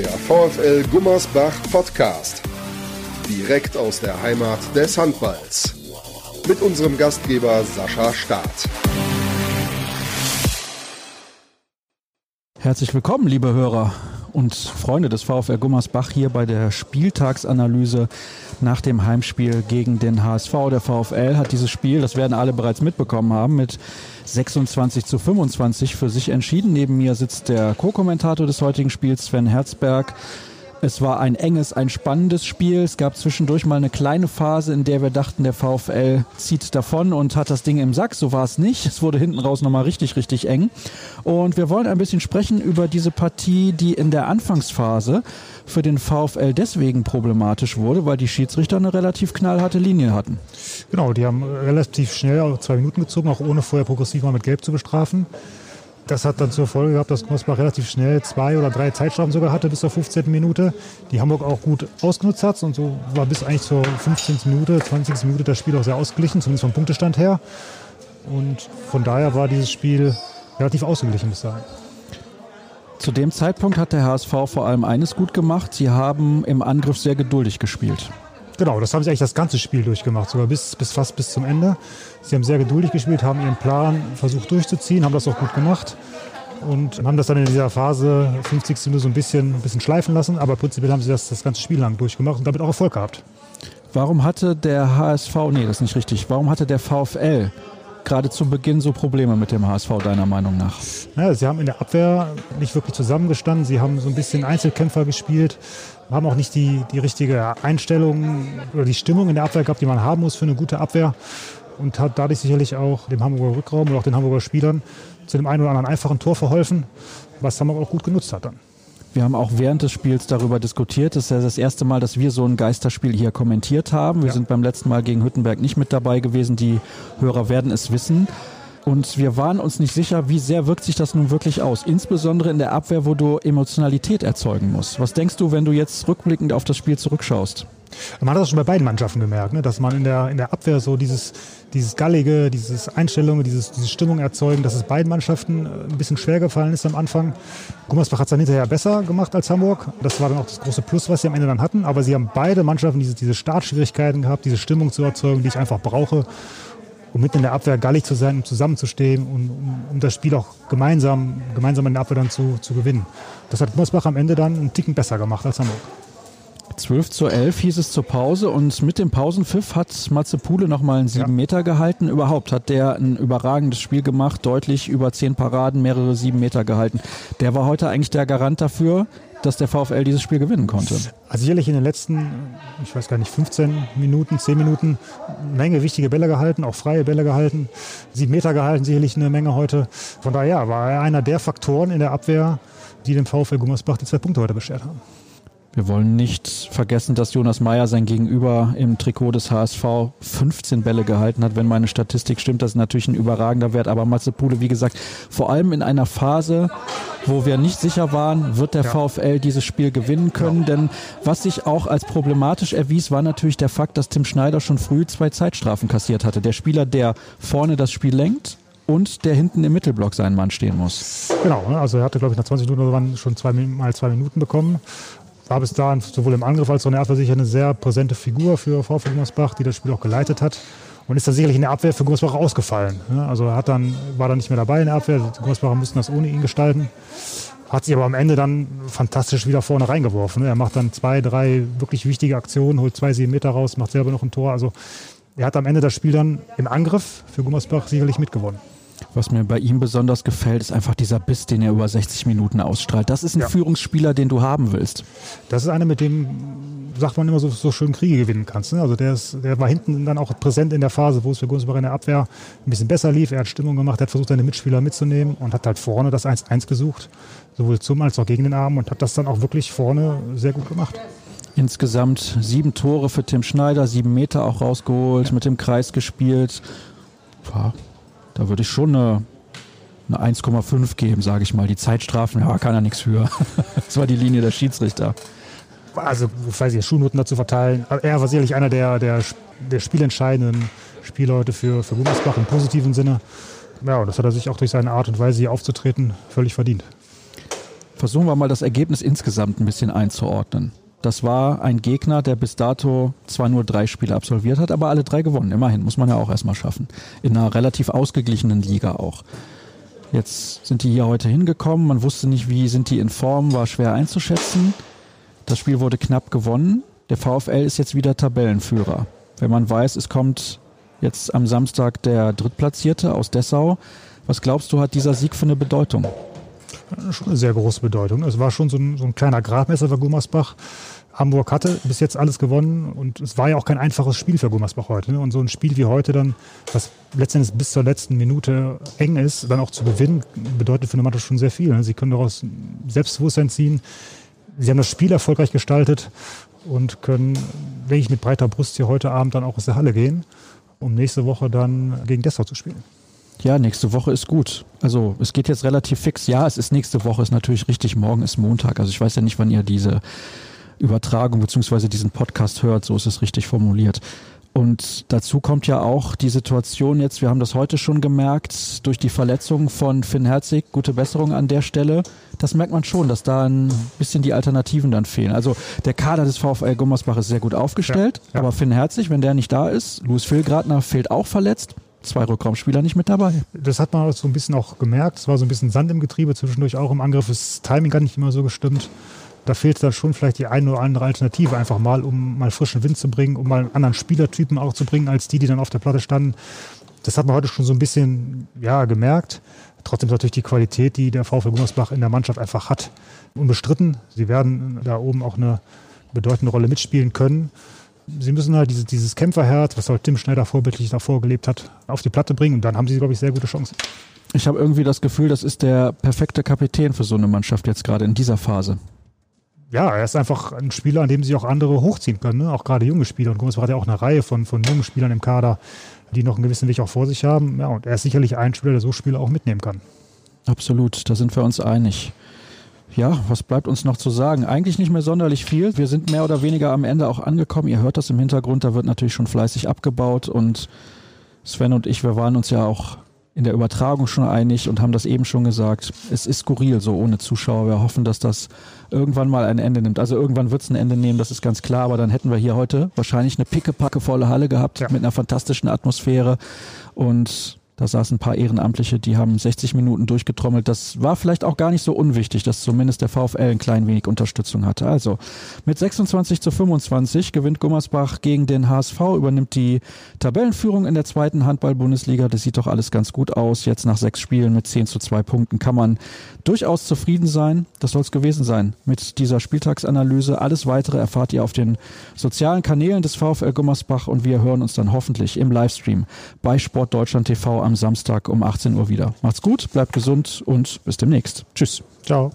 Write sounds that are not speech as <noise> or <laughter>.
Der VfL Gummersbach Podcast. Direkt aus der Heimat des Handballs. Mit unserem Gastgeber Sascha Staat. Herzlich willkommen, liebe Hörer und Freunde des VfL Gummersbach hier bei der Spieltagsanalyse nach dem Heimspiel gegen den HSV. Der VfL hat dieses Spiel, das werden alle bereits mitbekommen haben, mit 26 zu 25 für sich entschieden. Neben mir sitzt der Co-Kommentator des heutigen Spiels, Sven Herzberg. Es war ein enges, ein spannendes Spiel. Es gab zwischendurch mal eine kleine Phase, in der wir dachten, der VfL zieht davon und hat das Ding im Sack. So war es nicht. Es wurde hinten raus nochmal richtig, richtig eng. Und wir wollen ein bisschen sprechen über diese Partie, die in der Anfangsphase für den VfL deswegen problematisch wurde, weil die Schiedsrichter eine relativ knallharte Linie hatten. Genau, die haben relativ schnell zwei Minuten gezogen, auch ohne vorher progressiv mal mit Gelb zu bestrafen. Das hat dann zur Folge gehabt, dass Gosbach relativ schnell zwei oder drei Zeitstrafen sogar hatte bis zur 15. Minute. Die Hamburg auch gut ausgenutzt hat und so war bis eigentlich zur 15. Minute, 20. Minute das Spiel auch sehr ausgeglichen, zumindest vom Punktestand her. Und von daher war dieses Spiel relativ ausgeglichen bis dahin. Zu dem Zeitpunkt hat der HSV vor allem eines gut gemacht. Sie haben im Angriff sehr geduldig gespielt. Genau, das haben sie eigentlich das ganze Spiel durchgemacht, sogar bis, bis fast bis zum Ende. Sie haben sehr geduldig gespielt, haben ihren Plan versucht durchzuziehen, haben das auch gut gemacht und haben das dann in dieser Phase 50. Minute so ein bisschen, ein bisschen schleifen lassen. Aber prinzipiell haben sie das das ganze Spiel lang durchgemacht und damit auch Erfolg gehabt. Warum hatte der HSV, nee, das ist nicht richtig, warum hatte der VfL gerade zu Beginn so Probleme mit dem HSV, deiner Meinung nach? Ja, sie haben in der Abwehr nicht wirklich zusammengestanden. Sie haben so ein bisschen Einzelkämpfer gespielt haben auch nicht die, die richtige Einstellung oder die Stimmung in der Abwehr gehabt, die man haben muss für eine gute Abwehr. Und hat dadurch sicherlich auch dem Hamburger Rückraum und auch den Hamburger Spielern zu dem einen oder anderen einfachen Tor verholfen, was Hamburg auch gut genutzt hat dann. Wir haben auch während des Spiels darüber diskutiert. Das ist ja das erste Mal, dass wir so ein Geisterspiel hier kommentiert haben. Wir ja. sind beim letzten Mal gegen Hüttenberg nicht mit dabei gewesen. Die Hörer werden es wissen. Und wir waren uns nicht sicher, wie sehr wirkt sich das nun wirklich aus. Insbesondere in der Abwehr, wo du Emotionalität erzeugen musst. Was denkst du, wenn du jetzt rückblickend auf das Spiel zurückschaust? Man hat das schon bei beiden Mannschaften gemerkt, ne? dass man in der, in der Abwehr so dieses, dieses Gallige, dieses Einstellung, dieses, diese Stimmung erzeugen, dass es beiden Mannschaften äh, ein bisschen schwer gefallen ist am Anfang. Gummersbach hat es dann hinterher besser gemacht als Hamburg. Das war dann auch das große Plus, was sie am Ende dann hatten. Aber sie haben beide Mannschaften diese, diese Startschwierigkeiten gehabt, diese Stimmung zu erzeugen, die ich einfach brauche um mitten in der Abwehr gallig zu sein, um zusammenzustehen und um, um, das Spiel auch gemeinsam, gemeinsam in der Abwehr dann zu, zu gewinnen. Das hat Gummersbach am Ende dann einen Ticken besser gemacht als Hamburg. 12 zu 11 hieß es zur Pause und mit dem Pausenpfiff hat Matze Pule nochmal einen 7 ja. Meter gehalten. Überhaupt hat der ein überragendes Spiel gemacht, deutlich über 10 Paraden, mehrere 7 Meter gehalten. Der war heute eigentlich der Garant dafür, dass der VfL dieses Spiel gewinnen konnte. Also sicherlich in den letzten, ich weiß gar nicht, 15 Minuten, 10 Minuten eine Menge wichtige Bälle gehalten, auch freie Bälle gehalten, sieben Meter gehalten, sicherlich eine Menge heute. Von daher war er einer der Faktoren in der Abwehr, die dem VfL Gummersbach die zwei Punkte heute beschert haben. Wir wollen nicht vergessen, dass Jonas Meyer sein Gegenüber im Trikot des HSV 15 Bälle gehalten hat. Wenn meine Statistik stimmt, das ist natürlich ein überragender Wert. Aber Matze Pule, wie gesagt, vor allem in einer Phase, wo wir nicht sicher waren, wird der ja. VfL dieses Spiel gewinnen können. Ja. Denn was sich auch als problematisch erwies, war natürlich der Fakt, dass Tim Schneider schon früh zwei Zeitstrafen kassiert hatte. Der Spieler, der vorne das Spiel lenkt, und der hinten im Mittelblock seinen Mann stehen muss. Genau, ne? also er hatte, glaube ich, nach 20 Minuten schon zwei, mal zwei Minuten bekommen war bis dahin sowohl im Angriff als auch in der Abwehr sicher eine sehr präsente Figur für VfL Gummersbach, die das Spiel auch geleitet hat. Und ist dann sicherlich in der Abwehr für Gummersbach ausgefallen. Also er hat dann, war dann nicht mehr dabei in der Abwehr. Die Gummersbacher mussten das ohne ihn gestalten. Hat sich aber am Ende dann fantastisch wieder vorne reingeworfen. Er macht dann zwei, drei wirklich wichtige Aktionen, holt zwei, sieben Meter raus, macht selber noch ein Tor. Also er hat am Ende das Spiel dann im Angriff für Gummersbach sicherlich mitgewonnen. Was mir bei ihm besonders gefällt, ist einfach dieser Biss, den er über 60 Minuten ausstrahlt. Das ist ein ja. Führungsspieler, den du haben willst. Das ist einer, mit dem, sagt man immer, so, so schön Kriege gewinnen kannst. Ne? Also der, ist, der war hinten dann auch präsent in der Phase, wo es für Gunsbach in der Abwehr ein bisschen besser lief. Er hat Stimmung gemacht, er hat versucht, seine Mitspieler mitzunehmen und hat halt vorne das 1-1 gesucht, sowohl zum als auch gegen den Arm und hat das dann auch wirklich vorne sehr gut gemacht. Insgesamt sieben Tore für Tim Schneider, sieben Meter auch rausgeholt, ja. mit dem Kreis gespielt. Ja, da würde ich schon eine, eine 1,5 geben, sage ich mal. Die Zeitstrafen, ja, kann er nichts für. <laughs> das war die Linie der Schiedsrichter. Also, ich weiß nicht, Schulnoten dazu verteilen. Er war sicherlich einer der, der, der spielentscheidenden Spielleute für, für Gummersbach im positiven Sinne. Ja, das hat er sich auch durch seine Art und Weise hier aufzutreten völlig verdient. Versuchen wir mal das Ergebnis insgesamt ein bisschen einzuordnen. Das war ein Gegner, der bis dato zwar nur drei Spiele absolviert hat, aber alle drei gewonnen. Immerhin, muss man ja auch erstmal schaffen. In einer relativ ausgeglichenen Liga auch. Jetzt sind die hier heute hingekommen. Man wusste nicht, wie sind die in Form, war schwer einzuschätzen. Das Spiel wurde knapp gewonnen. Der VfL ist jetzt wieder Tabellenführer. Wenn man weiß, es kommt jetzt am Samstag der Drittplatzierte aus Dessau. Was glaubst du, hat dieser Sieg für eine Bedeutung? Schon eine sehr große Bedeutung. Es war schon so ein, so ein kleiner Gradmesser für Gummersbach. Hamburg hatte bis jetzt alles gewonnen und es war ja auch kein einfaches Spiel für Gummersbach heute. Ne? Und so ein Spiel wie heute dann, was letztendlich bis zur letzten Minute eng ist, dann auch zu gewinnen, bedeutet für eine Mannschaft schon sehr viel. Ne? Sie können daraus Selbstbewusstsein ziehen. Sie haben das Spiel erfolgreich gestaltet und können, denke ich, mit breiter Brust hier heute Abend dann auch aus der Halle gehen, um nächste Woche dann gegen Dessau zu spielen. Ja, nächste Woche ist gut. Also es geht jetzt relativ fix. Ja, es ist nächste Woche, ist natürlich richtig. Morgen ist Montag. Also ich weiß ja nicht, wann ihr diese Übertragung beziehungsweise diesen Podcast hört. So ist es richtig formuliert. Und dazu kommt ja auch die Situation jetzt, wir haben das heute schon gemerkt, durch die Verletzung von Finn Herzig, gute Besserung an der Stelle. Das merkt man schon, dass da ein bisschen die Alternativen dann fehlen. Also der Kader des VfL Gummersbach ist sehr gut aufgestellt, ja, ja. aber Finn Herzig, wenn der nicht da ist, Louis Filgratner fehlt auch verletzt, zwei Rückraumspieler nicht mit dabei. Das hat man so ein bisschen auch gemerkt. Es war so ein bisschen Sand im Getriebe, zwischendurch auch im Angriff. Das Timing hat nicht immer so gestimmt. Da fehlt dann schon vielleicht die eine oder andere Alternative einfach mal, um mal frischen Wind zu bringen, um mal einen anderen Spielertypen auch zu bringen, als die, die dann auf der Platte standen. Das hat man heute schon so ein bisschen ja, gemerkt. Trotzdem ist natürlich die Qualität, die der VfL Gummersbach in der Mannschaft einfach hat, unbestritten. Sie werden da oben auch eine bedeutende Rolle mitspielen können sie müssen halt dieses, dieses Kämpferherz, was halt Tim Schneider vorbildlich davor gelebt hat, auf die Platte bringen und dann haben sie, glaube ich, sehr gute Chancen. Ich habe irgendwie das Gefühl, das ist der perfekte Kapitän für so eine Mannschaft jetzt gerade in dieser Phase. Ja, er ist einfach ein Spieler, an dem sich auch andere hochziehen können, ne? auch gerade junge Spieler. Und Gomez hat ja auch eine Reihe von, von jungen Spielern im Kader, die noch einen gewissen Weg auch vor sich haben. Ja, und er ist sicherlich ein Spieler, der so Spieler auch mitnehmen kann. Absolut, da sind wir uns einig. Ja, was bleibt uns noch zu sagen? Eigentlich nicht mehr sonderlich viel. Wir sind mehr oder weniger am Ende auch angekommen. Ihr hört das im Hintergrund, da wird natürlich schon fleißig abgebaut und Sven und ich, wir waren uns ja auch in der Übertragung schon einig und haben das eben schon gesagt. Es ist skurril so ohne Zuschauer. Wir hoffen, dass das irgendwann mal ein Ende nimmt. Also irgendwann wird es ein Ende nehmen, das ist ganz klar. Aber dann hätten wir hier heute wahrscheinlich eine pickepacke volle Halle gehabt ja. mit einer fantastischen Atmosphäre und da saßen ein paar Ehrenamtliche, die haben 60 Minuten durchgetrommelt. Das war vielleicht auch gar nicht so unwichtig, dass zumindest der VfL ein klein wenig Unterstützung hatte. Also mit 26 zu 25 gewinnt Gummersbach gegen den HSV, übernimmt die Tabellenführung in der zweiten Handball-Bundesliga. Das sieht doch alles ganz gut aus. Jetzt nach sechs Spielen mit 10 zu 2 Punkten kann man durchaus zufrieden sein. Das soll es gewesen sein mit dieser Spieltagsanalyse. Alles weitere erfahrt ihr auf den sozialen Kanälen des VfL Gummersbach und wir hören uns dann hoffentlich im Livestream bei Sport Deutschland TV am Samstag um 18 Uhr wieder. Macht's gut, bleibt gesund und bis demnächst. Tschüss. Ciao.